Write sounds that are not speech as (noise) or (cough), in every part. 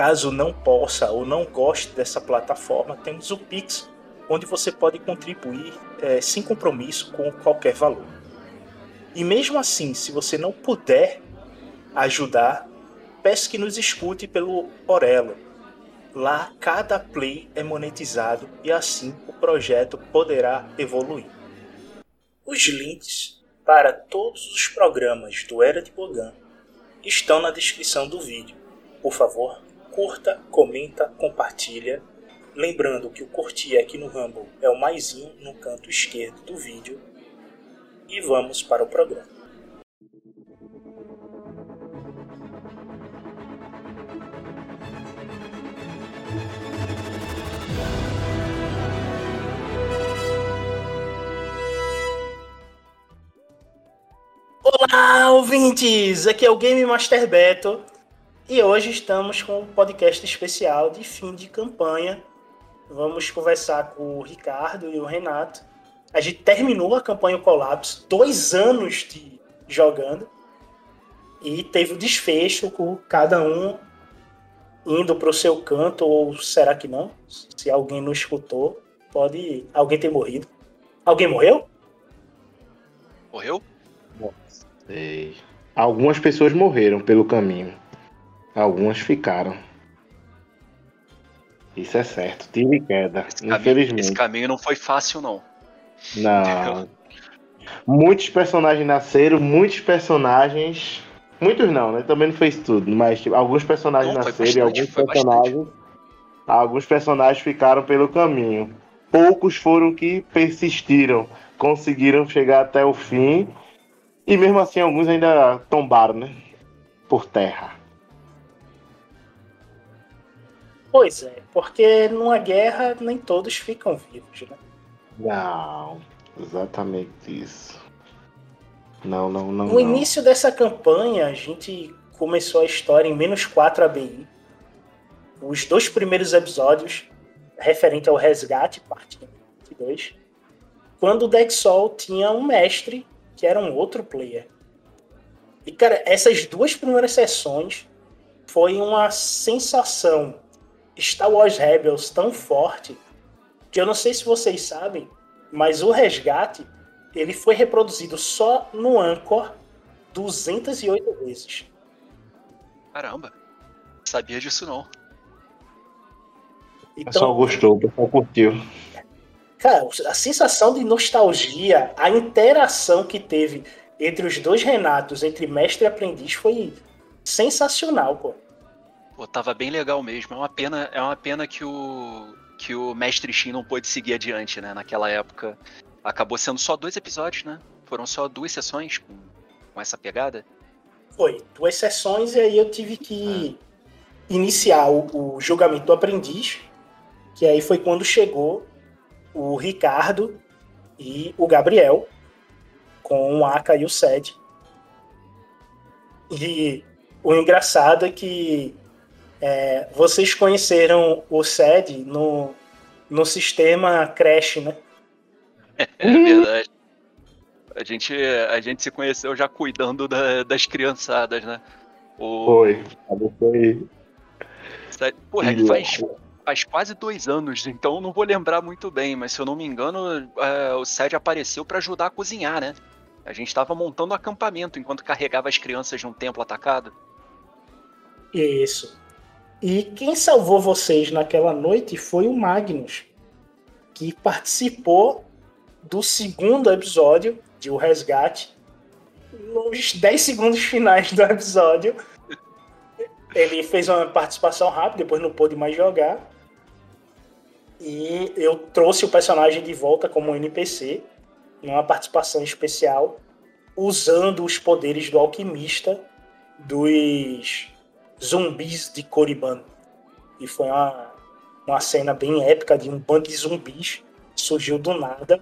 Caso não possa ou não goste dessa plataforma, temos o Pix, onde você pode contribuir é, sem compromisso com qualquer valor. E mesmo assim, se você não puder ajudar, peço que nos escute pelo Orelo. Lá, cada play é monetizado e assim o projeto poderá evoluir. Os links para todos os programas do Era de Bogan estão na descrição do vídeo. Por favor, curta, comenta, compartilha. Lembrando que o curtir aqui no Rumble é o maisinho no canto esquerdo do vídeo. E vamos para o programa. Olá, ouvintes! Aqui é o Game Master Beto e hoje estamos com um podcast especial de fim de campanha. Vamos conversar com o Ricardo e o Renato. A gente terminou a campanha Colapso, dois anos de jogando, e teve o desfecho com cada um indo para o seu canto, ou será que não? Se alguém não escutou, pode alguém ter morrido. Alguém morreu? Morreu? Sei. Algumas pessoas morreram pelo caminho. Algumas ficaram. Isso é certo. Tiro e queda. Esse infelizmente. Caminho, esse caminho não foi fácil, não. Não. Muitos personagens nasceram, muitos personagens. Muitos não, né? Também não fez tudo, mas tipo, alguns personagens Não, nasceram e bastante, alguns personagens. Alguns personagens ficaram pelo caminho. Poucos foram que persistiram, conseguiram chegar até o fim. E mesmo assim alguns ainda tombaram, né? Por terra. Pois é, porque numa guerra nem todos ficam vivos, né? Não, exatamente isso. Não, não, não. No não. início dessa campanha, a gente começou a história em menos 4 ABI. Os dois primeiros episódios, referente ao resgate, parte 2, quando o Dexol tinha um mestre que era um outro player. E, cara, essas duas primeiras sessões foi uma sensação Star Wars Rebels tão forte que eu não sei se vocês sabem, mas o resgate ele foi reproduzido só no Anchor 208 vezes. Caramba. Sabia disso não. O pessoal Então, gostou, o pessoal curtiu. cara, a sensação de nostalgia, a interação que teve entre os dois Renatos, entre mestre e aprendiz, foi sensacional, pô. Pô, tava bem legal mesmo. É uma pena, é uma pena que o que o Mestre Shin não pôde seguir adiante, né? Naquela época. Acabou sendo só dois episódios, né? Foram só duas sessões com, com essa pegada. Foi duas sessões e aí eu tive que iniciar o, o julgamento do aprendiz, que aí foi quando chegou o Ricardo e o Gabriel com o Aka e o Sed. E o engraçado é que é, vocês conheceram o Sed no, no sistema Crash, né? É verdade. A gente, a gente se conheceu já cuidando da- das criançadas, né? O, Foi. Foi. Porra, ele faz, faz quase dois anos, então eu não vou lembrar muito bem, mas se eu não me engano, é, o Sed apareceu pra ajudar a cozinhar, né? A gente tava montando um acampamento enquanto carregava as crianças de um templo atacado. Isso. E quem salvou vocês naquela noite foi o Magnus, que participou do segundo episódio de O Resgate. Nos 10 segundos finais do episódio, ele fez uma participação rápida, depois não pôde mais jogar. E eu trouxe o personagem de volta como NPC, numa participação especial, usando os poderes do alquimista dos zumbis de Korriban. E foi uma, uma cena bem épica de um bando de zumbis surgiu do nada.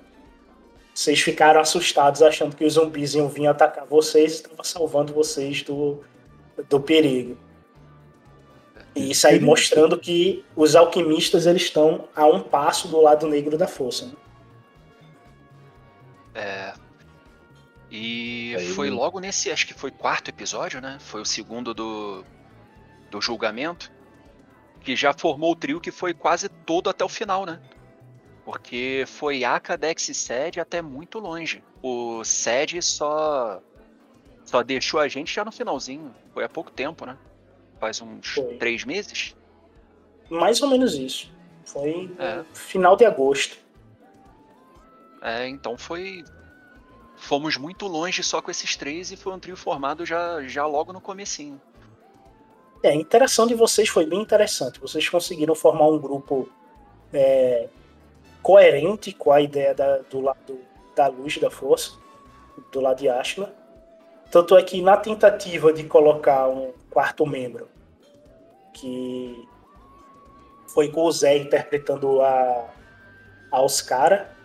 Vocês ficaram assustados achando que os zumbis iam vir atacar vocês e estavam salvando vocês do, do perigo. E isso aí mostrando que os alquimistas eles estão a um passo do lado negro da força. Né? É. E aí, foi logo nesse, acho que foi quarto episódio, né? Foi o segundo do, do julgamento, que já formou o trio que foi quase todo até o final, né? Porque foi Aka, Dex e Sed até muito longe. O Sed só só deixou a gente já no finalzinho. Foi há pouco tempo, né? Faz uns foi. três meses? Mais ou menos isso. Foi é. final de agosto. É, então foi. Fomos muito longe só com esses três e foi um trio formado já, já logo no comecinho. É, a interação de vocês foi bem interessante. Vocês conseguiram formar um grupo é, coerente com a ideia da, do lado da luz da força, do lado de Ashla. Tanto é que na tentativa de colocar um quarto membro, que foi com o Zé interpretando a, a Oscara,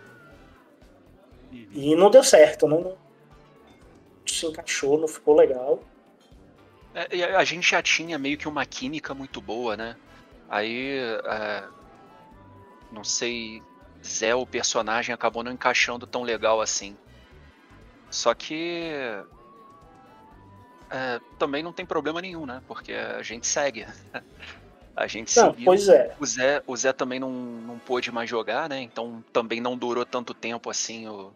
e não deu certo, não se encaixou, não ficou legal. É, a gente já tinha meio que uma química muito boa, né? Aí, é, não sei, Zé, o personagem, acabou não encaixando tão legal assim. Só que é, também não tem problema nenhum, né? Porque a gente segue. (laughs) A gente não, seguiu. Pois é. O Zé, o Zé também não, não pôde mais jogar, né? Então também não durou tanto tempo assim. O,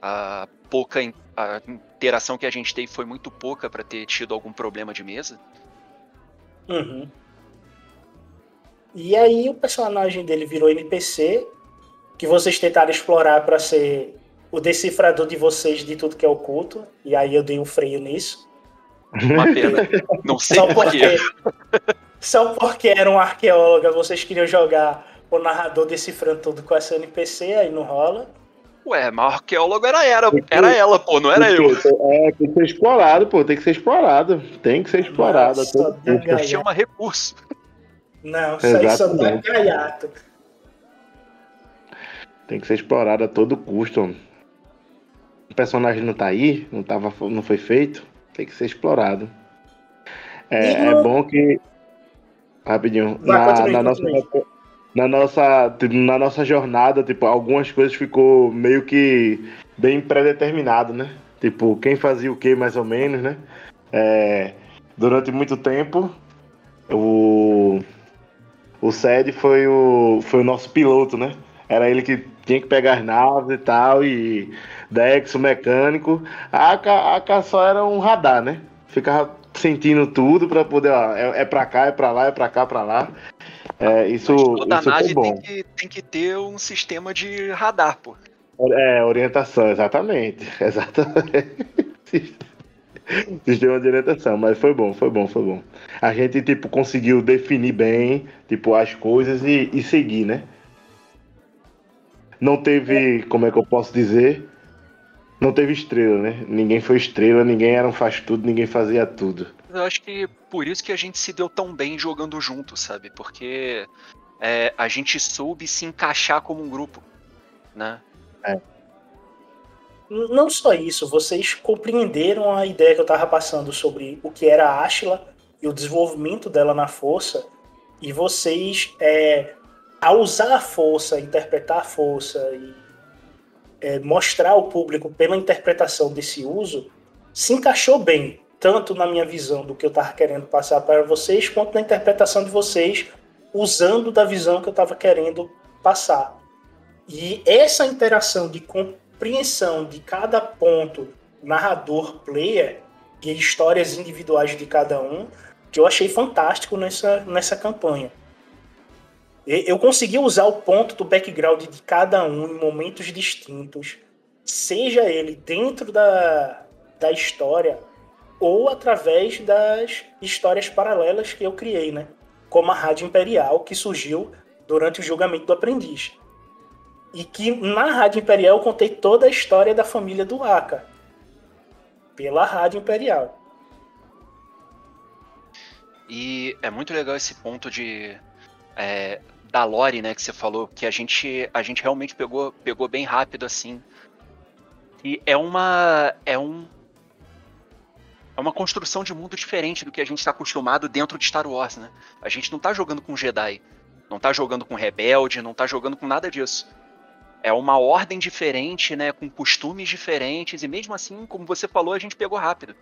a pouca a interação que a gente teve foi muito pouca para ter tido algum problema de mesa. Uhum. E aí o personagem dele virou NPC, que vocês tentaram explorar para ser o decifrador de vocês de tudo que é oculto. E aí eu dei um freio nisso. Uma pena. Não (laughs) sei só porque, só porque era um arqueóloga, vocês queriam jogar o narrador decifrando tudo com essa NPC, aí não rola. Ué, mas o arqueólogo era, era, era ela, pô, não era eu. É, tem que ser explorado, pô, tem que ser explorado. Tem que ser explorado. Nossa, todo chama recurso. Não, isso aí só dá gaiato. Tem que ser explorado a todo custo. O personagem não tá aí, não, tava, não foi feito, tem que ser explorado. É, é bom que. Rapidinho. Vai, na, na nossa, na nossa, na nossa jornada, tipo, algumas coisas ficou meio que bem predeterminado, né? Tipo, quem fazia o que mais ou menos, né? É, durante muito tempo, o, o Sed foi o, foi o nosso piloto, né? Era ele que tinha que pegar as naves e tal, e Dex, o mecânico. A Aka, só era um radar, né? Ficava sentindo tudo para poder, ó, é, é pra cá, é pra lá, é pra cá, pra lá. É, isso, toda isso nave bom. Tem, que, tem que ter um sistema de radar, pô. É, orientação, exatamente. (laughs) Exatamente. sistema de orientação, mas foi bom, foi bom, foi bom. A gente, tipo, conseguiu definir bem, tipo, as coisas e, e seguir, né? Não teve, como é que eu posso dizer? Não teve estrela, né? Ninguém foi estrela, ninguém era um faz tudo, ninguém fazia tudo. Eu acho que por isso que a gente se deu tão bem jogando junto, sabe? Porque é, a gente soube se encaixar como um grupo, né? É. Não só isso, vocês compreenderam a ideia que eu tava passando sobre o que era a Ashla e o desenvolvimento dela na força, e vocês, é, ao usar a força, interpretar a força e é, mostrar ao público pela interpretação desse uso se encaixou bem, tanto na minha visão do que eu estava querendo passar para vocês, quanto na interpretação de vocês, usando da visão que eu estava querendo passar. E essa interação de compreensão de cada ponto narrador-player e histórias individuais de cada um, que eu achei fantástico nessa, nessa campanha. Eu consegui usar o ponto do background de cada um em momentos distintos, seja ele dentro da, da história ou através das histórias paralelas que eu criei, né? Como a Rádio Imperial, que surgiu durante o julgamento do aprendiz. E que na Rádio Imperial eu contei toda a história da família do Aka. Pela Rádio Imperial. E é muito legal esse ponto de é, da lore, né, que você falou, que a gente a gente realmente pegou pegou bem rápido assim. E é uma é um é uma construção de mundo diferente do que a gente está acostumado dentro de Star Wars, né? A gente não tá jogando com Jedi, não tá jogando com rebelde, não tá jogando com nada disso. É uma ordem diferente, né, com costumes diferentes e mesmo assim, como você falou, a gente pegou rápido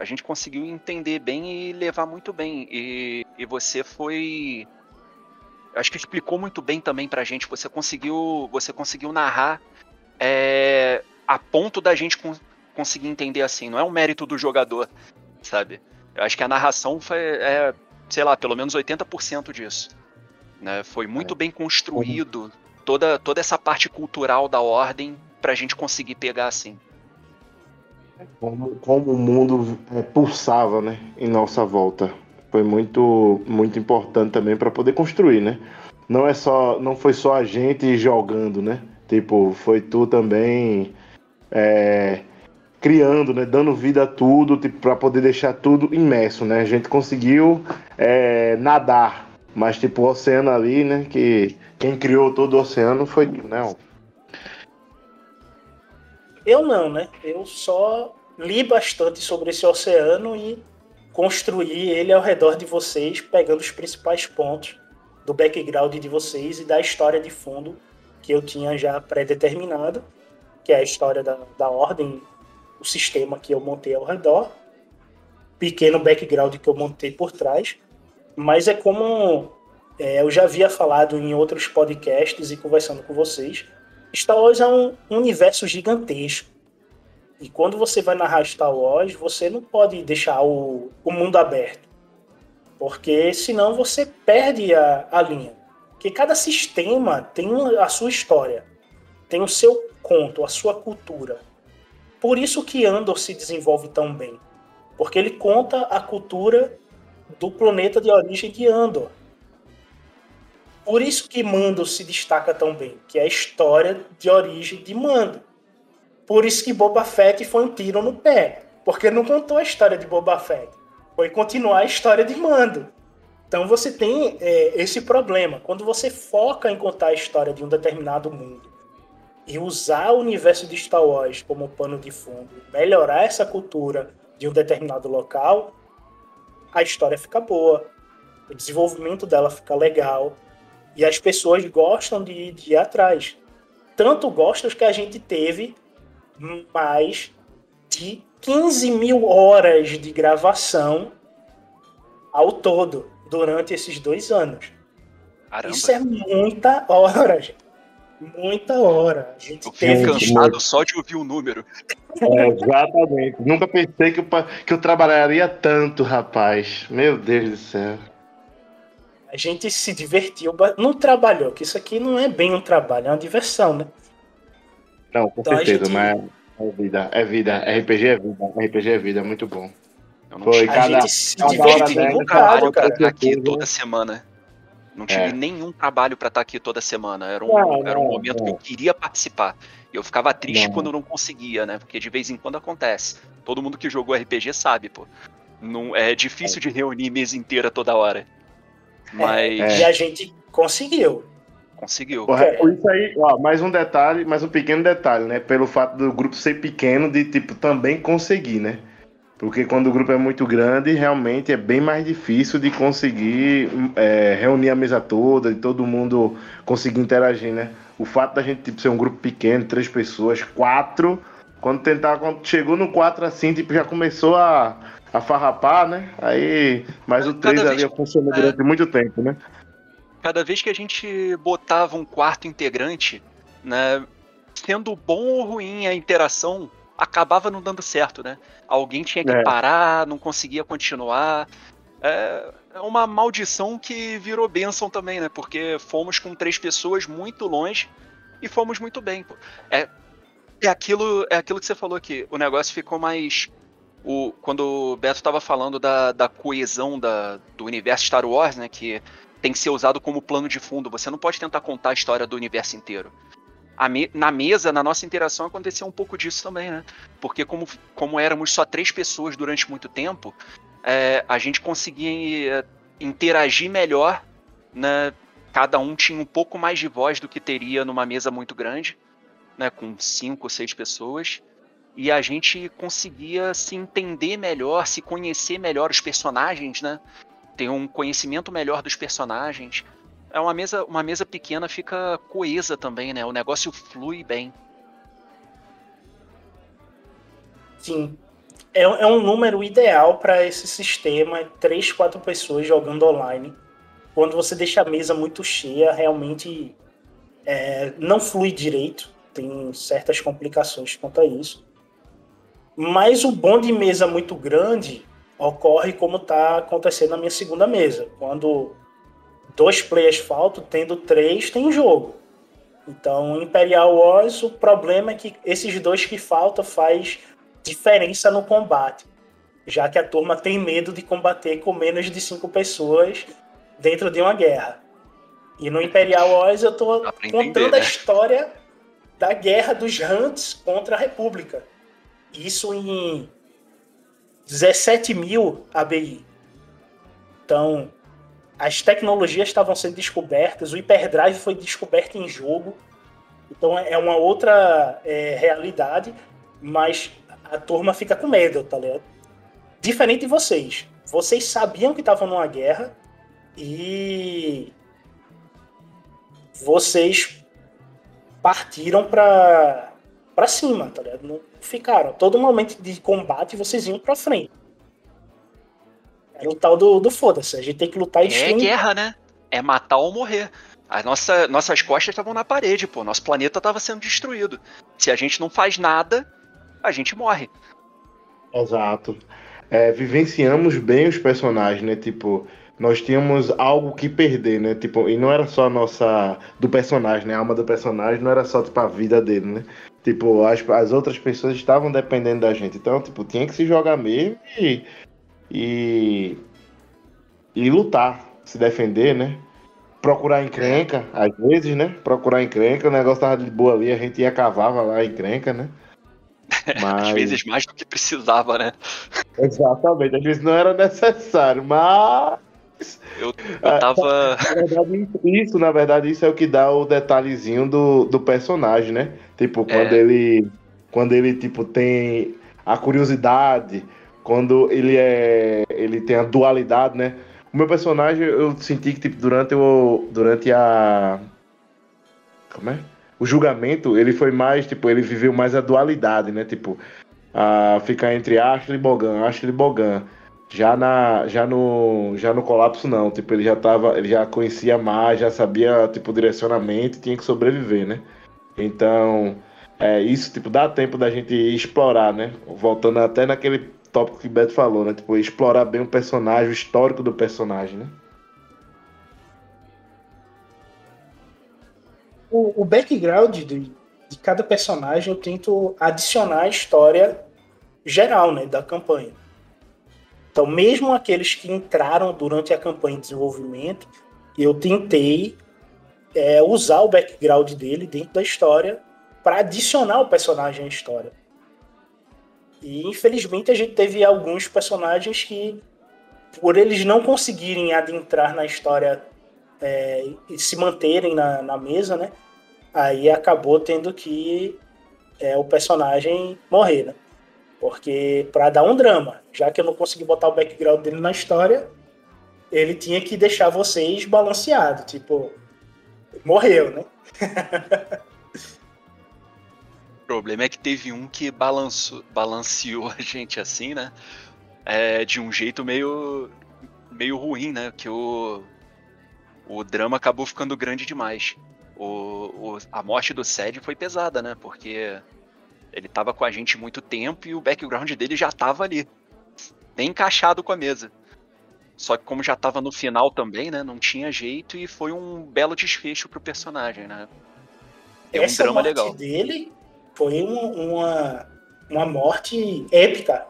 a gente conseguiu entender bem e levar muito bem. E, e você foi. Acho que explicou muito bem também pra gente. Você conseguiu. Você conseguiu narrar é, a ponto da gente con conseguir entender assim. Não é um mérito do jogador, sabe? Eu acho que a narração foi, é, sei lá, pelo menos 80% disso. Né? Foi muito é. bem construído toda, toda essa parte cultural da ordem pra gente conseguir pegar assim como, como o mundo é, pulsava né, em nossa volta. Foi muito, muito importante também para poder construir, né? Não é só, não foi só a gente jogando, né? Tipo, foi tu também é, criando, né? Dando vida a tudo, tipo, para poder deixar tudo imerso, né? A gente conseguiu é, nadar, mas tipo o oceano ali, né? Que quem criou todo o oceano foi, né? Eu não, né? Eu só li bastante sobre esse oceano e construí ele ao redor de vocês, pegando os principais pontos do background de vocês e da história de fundo que eu tinha já pré-determinado, que é a história da, da ordem, o sistema que eu montei ao redor, pequeno background que eu montei por trás, mas é como é, eu já havia falado em outros podcasts e conversando com vocês, Star Wars é um universo gigantesco. E quando você vai narrar Star Wars, você não pode deixar o, o mundo aberto. Porque senão você perde a, a linha. Porque cada sistema tem a sua história, tem o seu conto, a sua cultura. Por isso que Andor se desenvolve tão bem. Porque ele conta a cultura do planeta de origem de Andor. Por isso que Mando se destaca tão bem, que é a história de origem de Mando. Por isso que Boba Fett foi um tiro no pé, porque não contou a história de Boba Fett, foi continuar a história de Mando. Então você tem é, esse problema. Quando você foca em contar a história de um determinado mundo e usar o universo de Star Wars como pano de fundo, melhorar essa cultura de um determinado local, a história fica boa, o desenvolvimento dela fica legal, e as pessoas gostam de, de ir atrás. Tanto gostam que a gente teve mais de 15 mil horas de gravação ao todo durante esses dois anos. Caramba. Isso é muita hora, gente. Muita hora. A gente eu fico cansado só de ouvir o número. É, exatamente. Nunca pensei que eu, que eu trabalharia tanto, rapaz. Meu Deus do céu. A gente se divertiu, não trabalhou, que isso aqui não é bem um trabalho, é uma diversão, né? Não, com então certeza, gente... mas é vida, é vida, RPG é vida, RPG é vida, é muito bom. Foi, cada, a gente se divertiu trabalho pra estar aqui toda semana. Não tive é. nenhum trabalho para estar aqui toda semana. Era um, não, era um não, momento não. que eu queria participar. E eu ficava triste quando não conseguia, né? Porque de vez em quando acontece. Todo mundo que jogou RPG sabe, pô. Não, é difícil é. de reunir mesa inteira toda hora. Mas. É, e a gente conseguiu. Conseguiu. É, isso aí, ó, mais um detalhe, mais um pequeno detalhe, né? Pelo fato do grupo ser pequeno, de tipo também conseguir, né? Porque quando o grupo é muito grande, realmente é bem mais difícil de conseguir é, reunir a mesa toda, e todo mundo conseguir interagir, né? O fato da gente tipo, ser um grupo pequeno, três pessoas, quatro, quando tentar, quando chegou no quatro assim, tipo, já começou a a farrapar, né? Aí, mas o 3 ali funcionou é, durante muito tempo, né? Cada vez que a gente botava um quarto integrante, né, sendo bom ou ruim a interação, acabava não dando certo, né? Alguém tinha que é. parar, não conseguia continuar. É, é uma maldição que virou bênção também, né? Porque fomos com três pessoas muito longe e fomos muito bem. Pô. É, é, aquilo, é aquilo que você falou aqui. O negócio ficou mais o, quando o Beto estava falando da, da coesão da, do universo Star Wars, né, que tem que ser usado como plano de fundo, você não pode tentar contar a história do universo inteiro. Me, na mesa, na nossa interação, aconteceu um pouco disso também, né? Porque como, como éramos só três pessoas durante muito tempo, é, a gente conseguia interagir melhor, né? Cada um tinha um pouco mais de voz do que teria numa mesa muito grande, né? Com cinco ou seis pessoas. E a gente conseguia se entender melhor, se conhecer melhor os personagens, né? Ter um conhecimento melhor dos personagens. É uma mesa, uma mesa pequena fica coesa também, né? O negócio flui bem. Sim. É, é um número ideal para esse sistema, três, quatro pessoas jogando online. Quando você deixa a mesa muito cheia, realmente é, não flui direito. Tem certas complicações quanto a isso. Mas o bom de mesa muito grande ocorre como está acontecendo na minha segunda mesa. Quando dois players faltam, tendo três, tem jogo. Então, Imperial Wars, o problema é que esses dois que faltam faz diferença no combate, já que a turma tem medo de combater com menos de cinco pessoas dentro de uma guerra. E no Imperial Wars eu estou contando entender, né? a história da guerra dos Hunts contra a República. Isso em 17 mil ABI. Então, as tecnologias estavam sendo descobertas, o hyperdrive foi descoberto em jogo. Então, é uma outra é, realidade, mas a turma fica com medo, tá ligado? Diferente de vocês. Vocês sabiam que estavam numa guerra e vocês partiram para para cima, tá ligado? Não ficaram. Todo momento de combate vocês iam para frente. Era o tal do, do foda-se. A gente tem que lutar e É guerra, né? É matar ou morrer. As nossa, nossas costas estavam na parede, pô. Nosso planeta estava sendo destruído. Se a gente não faz nada, a gente morre. Exato. É, vivenciamos bem os personagens, né? Tipo, nós tínhamos algo que perder, né? Tipo, e não era só a nossa. do personagem, né? A alma do personagem não era só, tipo, a vida dele, né? Tipo, as, as outras pessoas estavam dependendo da gente. Então, tipo, tinha que se jogar mesmo e. e. e lutar, se defender, né? Procurar encrenca, às vezes, né? Procurar encrenca, o negócio tava de boa ali, a gente ia cavava lá encrenca, né? (laughs) Mas... Às vezes mais do que precisava, né? Exatamente, às vezes não era necessário, mas. Eu, eu tava. (laughs) Na verdade, isso, na verdade, isso é o que dá o detalhezinho do, do personagem, né? Tipo, quando é. ele. Quando ele, tipo, tem a curiosidade, quando ele é. ele tem a dualidade, né? O meu personagem, eu senti que, tipo, durante o. Durante a. Como é? o julgamento, ele foi mais, tipo, ele viveu mais a dualidade, né? Tipo, a ficar entre Ashley e Bogan, Ashley e Bogan. Já, na, já, no, já no colapso, não. Tipo, ele já tava. Ele já conhecia mais, já sabia, tipo, direcionamento tinha que sobreviver, né? Então, é, isso, tipo, dá tempo da gente explorar, né? Voltando até naquele tópico que o Beto falou, né? Tipo, explorar bem o personagem, o histórico do personagem, né? o, o background de, de cada personagem eu tento adicionar a história geral né, da campanha. Então, mesmo aqueles que entraram durante a campanha de desenvolvimento, eu tentei é, usar o background dele dentro da história para adicionar o personagem à história. E infelizmente a gente teve alguns personagens que, por eles não conseguirem adentrar na história é, e se manterem na, na mesa, né? Aí acabou tendo que é, o personagem morrer, né? Porque para dar um drama, já que eu não consegui botar o background dele na história, ele tinha que deixar vocês balanceados, tipo, morreu, né? (laughs) o problema é que teve um que balançou, balanceou (laughs) a gente assim, né? É, de um jeito meio meio ruim, né? Que o o drama acabou ficando grande demais. O, o, a morte do Sed foi pesada, né? Porque ele tava com a gente muito tempo e o background dele já tava ali. Bem encaixado com a mesa. Só que como já tava no final também, né? Não tinha jeito e foi um belo desfecho pro personagem, né? É Essa um drama morte legal. dele foi uma, uma, uma morte épica.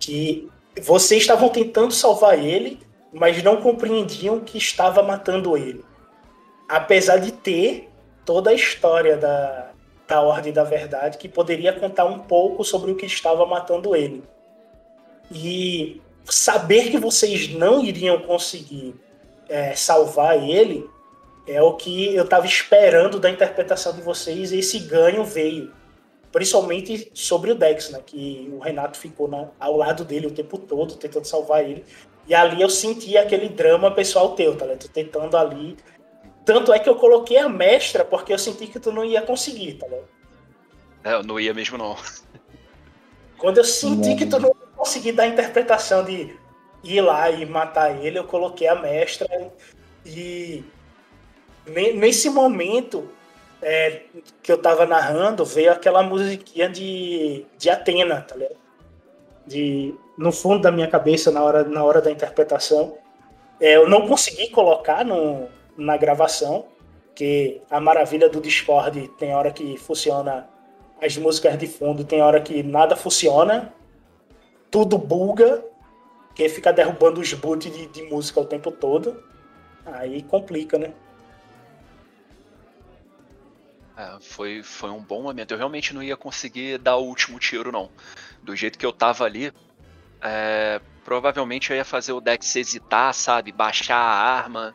Que vocês estavam tentando salvar ele mas não compreendiam que estava matando ele. Apesar de ter toda a história da, da Ordem da Verdade, que poderia contar um pouco sobre o que estava matando ele. E saber que vocês não iriam conseguir é, salvar ele é o que eu estava esperando da interpretação de vocês e esse ganho veio. Principalmente sobre o Dex, né? Que o Renato ficou na, ao lado dele o tempo todo, tentando salvar ele. E ali eu senti aquele drama pessoal teu, tá ligado? Tentando ali. Tanto é que eu coloquei a mestra, porque eu senti que tu não ia conseguir, tá ligado? É, eu não ia mesmo, não. Quando eu senti não. que tu não ia conseguir dar a interpretação de ir lá e matar ele, eu coloquei a mestra e nesse momento é, que eu tava narrando, veio aquela musiquinha de, de Atena, tá ligado? De, no fundo da minha cabeça, na hora, na hora da interpretação. É, eu não consegui colocar no, na gravação, que a maravilha do Discord tem hora que funciona as músicas de fundo, tem hora que nada funciona, tudo buga, que fica derrubando os boots de, de música o tempo todo. Aí complica, né? É, foi, foi um bom momento. Eu realmente não ia conseguir dar o último tiro, não. Do jeito que eu tava ali, é, provavelmente eu ia fazer o Dex hesitar, sabe? Baixar a arma.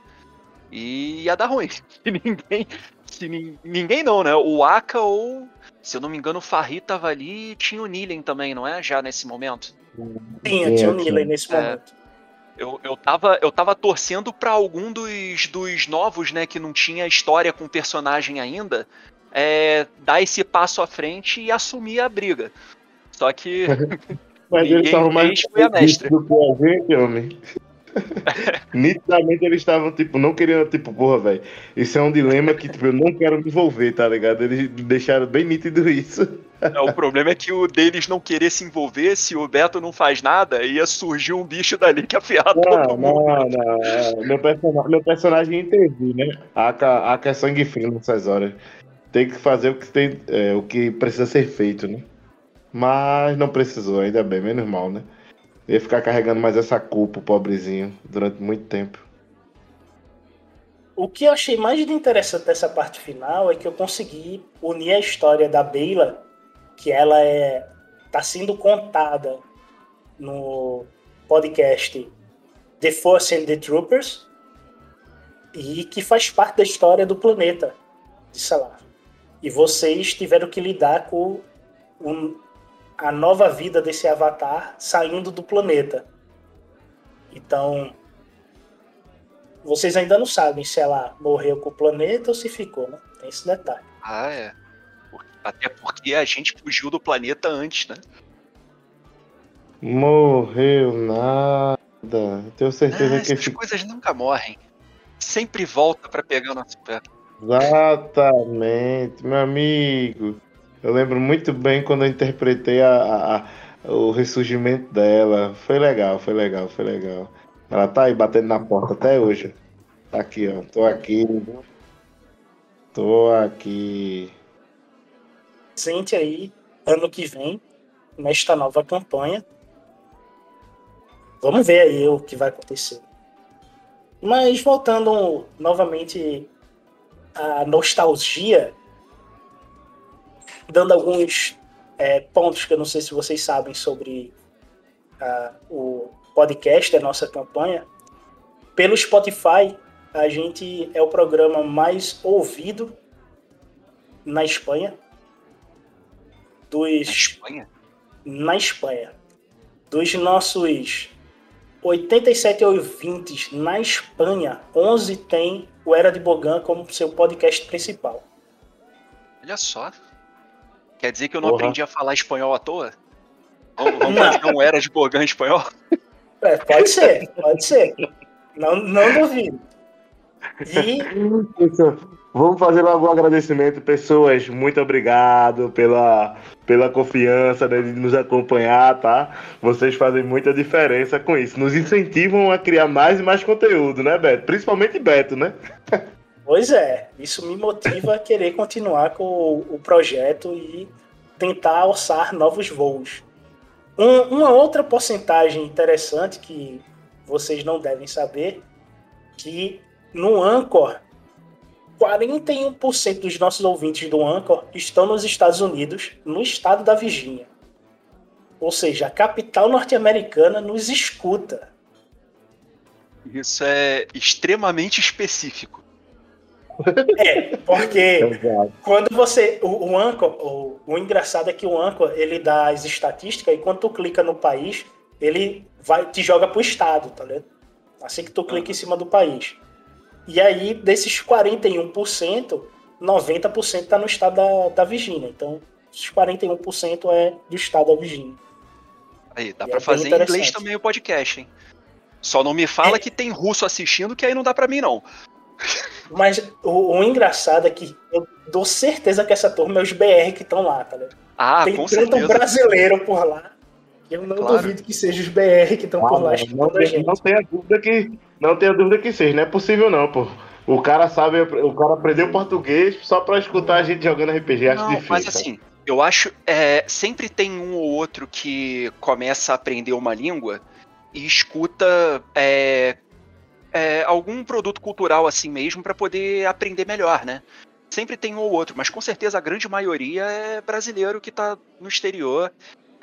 E ia dar ruim. Se (laughs) ninguém. Se ni, ninguém não, né? O Aka ou. Se eu não me engano, o Farri tava ali e tinha o Nilen também, não é? Já nesse momento. Tinha, tinha o Nilen nesse é. momento. É, eu, eu, tava, eu tava torcendo para algum dos, dos novos, né, que não tinha história com o personagem ainda, é, dar esse passo à frente e assumir a briga. Só que. (laughs) Mas eles estavam mais do que a gente, homem. (laughs) Nitidamente eles estavam, tipo, não querendo, tipo, porra, velho. Isso é um dilema que, tipo, eu não quero me envolver, tá ligado? Eles deixaram bem nítido isso. É, o problema é que o deles não querer se envolver, se o Beto não faz nada, ia surgir um bicho dali que afiar não, todo mundo. Não, não, é, meu, personagem, meu personagem intervir, né? A Aka é sangue frio nessas horas. Tem que fazer o que, tem, é, o que precisa ser feito, né? Mas não precisou, ainda bem, menos mal, né? Ia ficar carregando mais essa culpa, pobrezinho, durante muito tempo. O que eu achei mais interessante dessa parte final é que eu consegui unir a história da Beyla, que ela é tá sendo contada no podcast The Force and the Troopers e que faz parte da história do planeta de Salar. E vocês tiveram que lidar com um, a nova vida desse avatar saindo do planeta. Então, vocês ainda não sabem se ela morreu com o planeta ou se ficou, né? Tem esse detalhe. Ah, é. Até porque a gente fugiu do planeta antes, né? Morreu nada. Tenho certeza ah, que. Essas coisas nunca morrem. Sempre volta para pegar o nosso pé. Exatamente, meu amigo. Eu lembro muito bem quando eu interpretei a, a, o ressurgimento dela. Foi legal, foi legal, foi legal. Ela tá aí batendo na porta até hoje. Tá aqui, ó. Tô aqui. Tô aqui. Sente aí, ano que vem, nesta nova campanha. Vamos ver aí o que vai acontecer. Mas voltando novamente à nostalgia dando alguns é, pontos que eu não sei se vocês sabem sobre uh, o podcast, a nossa campanha. Pelo Spotify, a gente é o programa mais ouvido na Espanha. Dos, na Espanha? Na Espanha. Dos nossos 87 ouvintes na Espanha, 11 tem o Era de Bogan como seu podcast principal. Olha só. Quer dizer que eu não Porra. aprendi a falar espanhol à toa? Vamos, vamos fazer um era de Bogan espanhol? É, pode ser, pode ser. Não, não duvido. E... Vamos fazer logo um agradecimento, pessoas. Muito obrigado pela, pela confiança né, de nos acompanhar, tá? Vocês fazem muita diferença com isso. Nos incentivam a criar mais e mais conteúdo, né, Beto? Principalmente Beto, né? Pois é, isso me motiva a querer continuar com o, projeto e tentar alçar novos voos. Um, uma outra porcentagem interessante que vocês não devem saber, que no Anchor, 41% dos nossos ouvintes do Anchor estão nos Estados Unidos, no estado da Virgínia. Ou seja, a capital norte-americana nos escuta. Isso é extremamente específico. (laughs) É, porque quando você. O, o Anchor, o, o, engraçado é que o Anchor ele dá as estatísticas e quando tu clica no país, ele vai te joga pro estado, tá ligado? Assim que tu clica em cima do país. E aí, desses 41%, 90% tá no estado da, da Virgínia. Então, esses 41% é do estado da Virgínia. Aí, dá pra é fazer em inglês também o podcast, hein? Só não me fala é... que tem russo assistindo, que aí não dá pra mim, não. (laughs) Mas o, o, engraçado é que eu dou certeza que essa turma é os BR que estão lá, tá ligado? Ah, Tem com tanto certeza. brasileiro por lá. Eu não claro. duvido que seja os BR que estão ah, por lá não, tem. Não tenha dúvida que não tenha dúvida que seja, não é possível não, pô. O cara sabe, o cara aprendeu português só para escutar a gente jogando RPG, acho não, difícil. Mas assim, eu acho, é, sempre tem um ou outro que começa a aprender uma língua e escuta é, é, algum produto cultural assim mesmo para poder aprender melhor, né? Sempre tem um ou outro, mas com certeza a grande maioria é brasileiro que está no exterior.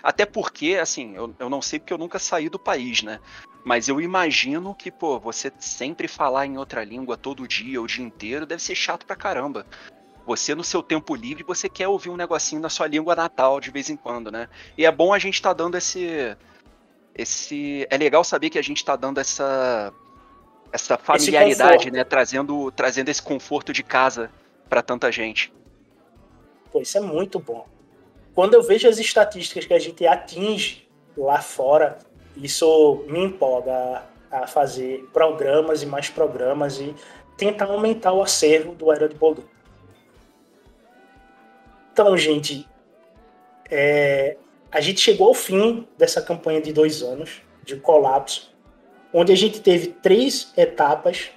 Até porque, assim, eu, eu não sei porque eu nunca saí do país, né? Mas eu imagino que, pô, você sempre falar em outra língua todo dia, o dia inteiro, deve ser chato pra caramba. Você, no seu tempo livre, você quer ouvir um negocinho na sua língua natal de vez em quando, né? E é bom a gente estar tá dando esse. esse. É legal saber que a gente tá dando essa essa familiaridade, né? Trazendo, trazendo esse conforto de casa para tanta gente. Pô, isso é muito bom. Quando eu vejo as estatísticas que a gente atinge lá fora, isso me empolga a, fazer programas e mais programas e tentar aumentar o acervo do Era de Boldo. Então, gente, é, a gente chegou ao fim dessa campanha de dois anos de colapso onde a gente teve três etapas: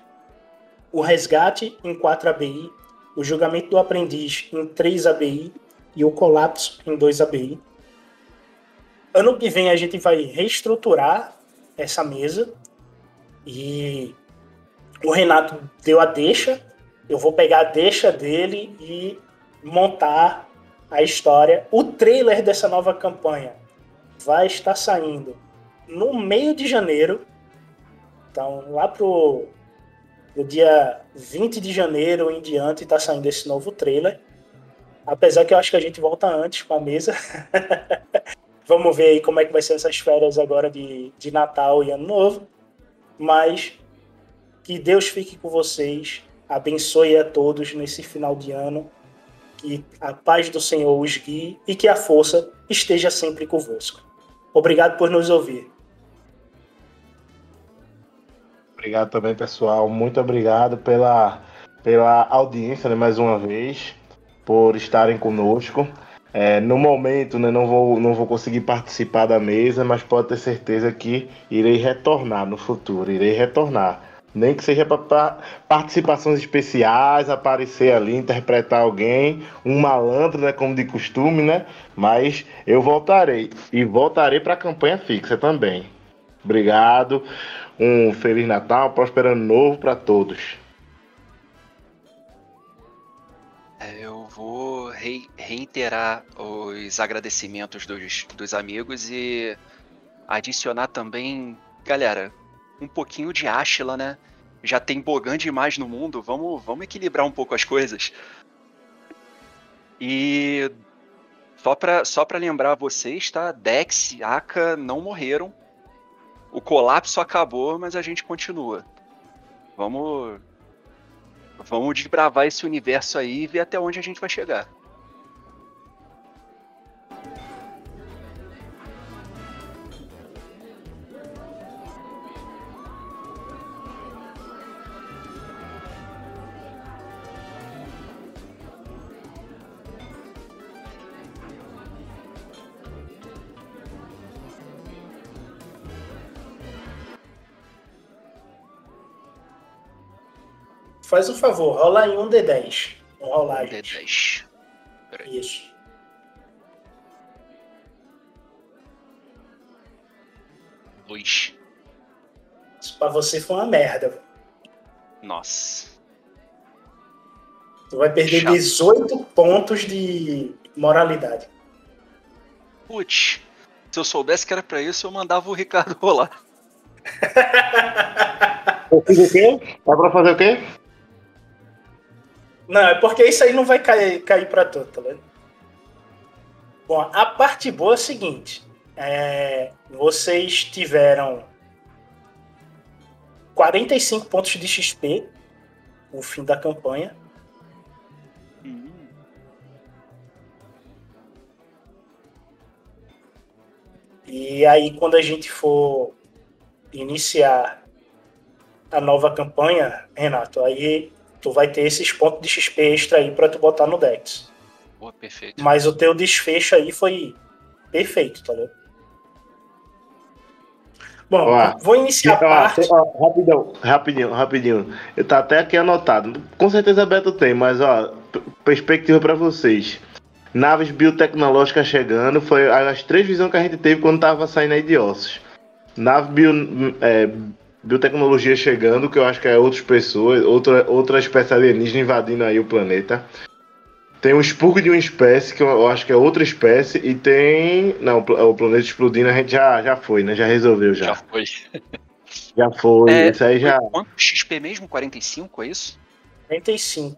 o resgate em 4 ABI, o julgamento do aprendiz em 3 ABI e o colapso em 2 ABI. Ano que vem a gente vai reestruturar essa mesa e o Renato deu a deixa. Eu vou pegar a deixa dele e montar a história. O trailer dessa nova campanha vai estar saindo no meio de janeiro então, lá pro, pro dia 20 de janeiro em diante está saindo esse novo trailer. Apesar que eu acho que a gente volta antes com a mesa. (laughs) Vamos ver aí como é que vai ser essas férias agora de, de Natal e Ano Novo. Mas que Deus fique com vocês, abençoe a todos nesse final de ano, que a paz do Senhor os guie e que a força esteja sempre convosco. Obrigado por nos ouvir. Obrigado também, pessoal. Muito obrigado pela, pela audiência, né, mais uma vez, por estarem conosco. É, no momento, né, não, vou, não vou conseguir participar da mesa, mas pode ter certeza que irei retornar no futuro. Irei retornar. Nem que seja para participações especiais, aparecer ali, interpretar alguém, um malandro, né, como de costume, né? Mas eu voltarei. E voltarei para a campanha fixa também. Obrigado. Um Feliz Natal, próspero ano novo para todos. Eu vou reiterar os agradecimentos dos, dos amigos e adicionar também, galera, um pouquinho de Ashla, né? Já tem Bogan demais no mundo, vamos, vamos equilibrar um pouco as coisas. E só para só pra lembrar vocês, tá? Dex e Aka não morreram o colapso acabou, mas a gente continua. Vamos. Vamos desbravar esse universo aí e ver até onde a gente vai chegar. Faz um favor, rola aí um D10. Vamos rolar, um gente. D10. Peraí. Isso. Dois. Isso pra você foi uma merda. Nossa. Tu vai perder Chato. 18 pontos de moralidade. Putz. Se eu soubesse que era pra isso, eu mandava o Ricardo rolar. (laughs) Eu fiz o quê? Dá pra fazer o quê? Não, é porque isso aí não vai cair, cair pra tu, tá vendo? Bom, a parte boa é a seguinte. É, vocês tiveram 45 pontos de XP no fim da campanha. E aí, quando a gente for iniciar a nova campanha, Renato, aí tu vai ter esses pontos de XP extra aí pra tu botar no Dex. Pô, perfeito. Mas o teu desfecho aí foi perfeito, tá ligado? Bom, Ó, vou iniciar a parte. ó, rapidão, rapidinho, rapidinho. Eu tá até aqui anotado. Com certeza Beto tem, mas ó, perspectiva pra vocês. Naves biotecnológicas chegando, foi as três visões que a gente teve quando tava saindo aí de ossos. Nave bio, é, biotecnologia chegando, que eu acho que é outras pessoas, outra, outra espécie alienígena invadindo aí o planeta. Tem um expurgo de uma espécie, que eu acho que é outra espécie, e tem. Não, o pla- o planeta explodindo a gente já, já foi, né? Já resolveu já. Já foi. Já foi, É, isso aí já. Quanto XP mesmo? 45, é isso? 45.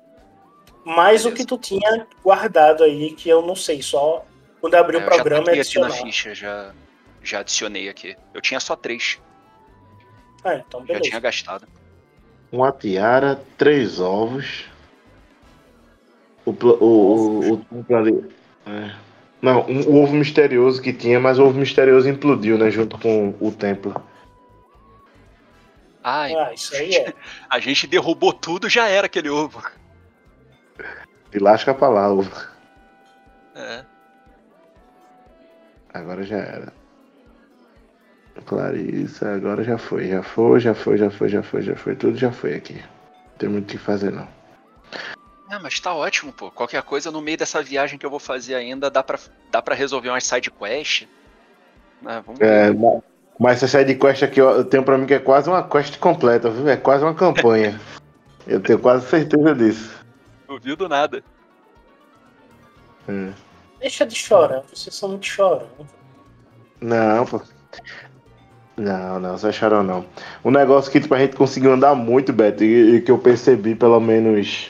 Mais o que tu tinha guardado aí, que eu não sei, só quando abrir É, o eu já programa e taquei aqui na ficha, já, já adicionei aqui. Eu tinha só três, Ah, então já beleza. tinha gastado. Uma tiara, três ovos. O, o, o, o, o plane- é. Não, um, o ovo misterioso que tinha, mas o ovo misterioso implodiu, né? Junto com o templo. Ai, Ah, isso aí é. (laughs) a gente derrubou tudo, já era aquele ovo. E lasca pra lá, ovo. É. Agora já era. Clarissa, agora já foi. Já foi, já foi, já foi, já foi, já foi. Tudo já foi aqui. Não tem muito o que fazer, não. Ah, mas tá ótimo, pô. Qualquer coisa no meio dessa viagem que eu vou fazer ainda, dá pra, dá pra resolver umas side quest. Ah, vamos ver. É, ma- mas essa side quest aqui, ó, eu tenho pra mim que é quase uma quest completa, viu? É quase uma campanha. (laughs) eu tenho quase certeza disso. Duvido nada. É. Deixa de chorar, vocês são muito chorão. Não, pô. Não, não, você acharam não. Um negócio que tipo, a gente conseguiu andar muito, Beto, e, e que eu percebi pelo menos.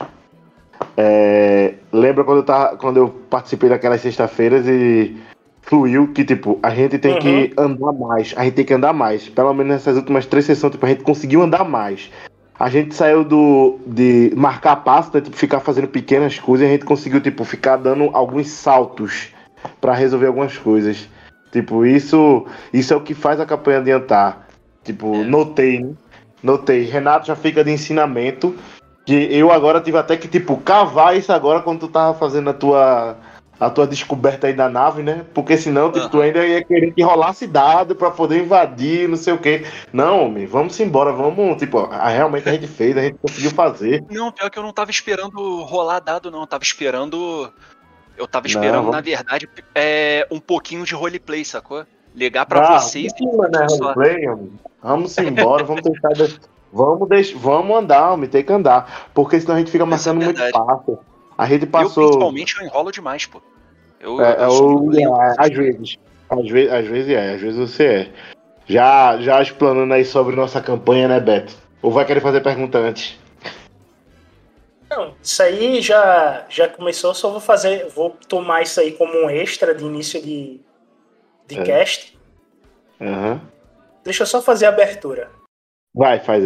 é, lembra quando eu, tava, quando eu participei daquelas sexta-feiras e fluiu que, tipo, a gente tem que andar mais. A gente tem que andar mais. Pelo menos nessas últimas três sessões, tipo, a gente conseguiu andar mais. A gente saiu do de marcar passo, né, tipo, ficar fazendo pequenas coisas, e a gente conseguiu, tipo, ficar dando alguns saltos pra resolver algumas coisas. Tipo, isso, isso é o que faz a campanha adiantar. Tipo, É. notei, né? Notei. Renato já fica de ensinamento. Que eu agora tive até que, tipo, cavar isso agora quando tu tava fazendo a tua, a tua descoberta aí da nave, né? Porque senão, tipo, tu ainda ia querer que rolasse dado pra poder invadir, não sei o quê. Não, homem, vamos embora, vamos, tipo, realmente a gente fez, a gente conseguiu fazer. Não, pior que eu não tava esperando rolar dado, não. Eu tava esperando. Eu tava Não, esperando, vamos- na verdade, é, um pouquinho de roleplay, sacou? Ligar pra Ah, vocês. Vamos, né, roleplay? Vamos embora, vamos tentar. de- Vamos, deix... vamos andar, homem, tem que andar. Porque senão a gente fica é marcando muito verdade. fácil. A gente Eu, passou. principalmente, eu enrolo demais, pô. Eu, É, é eu muito lento. é, às vezes. Às vezes, às vezes é, às vezes você é. Já, já explanando aí sobre nossa campanha, né, Beto? Ou vai querer fazer pergunta antes? Não, isso aí já, já começou, só vou fazer, vou tomar isso aí como um extra de início de, de É. cast. Aham. Deixa eu só fazer a abertura. Vai, faz.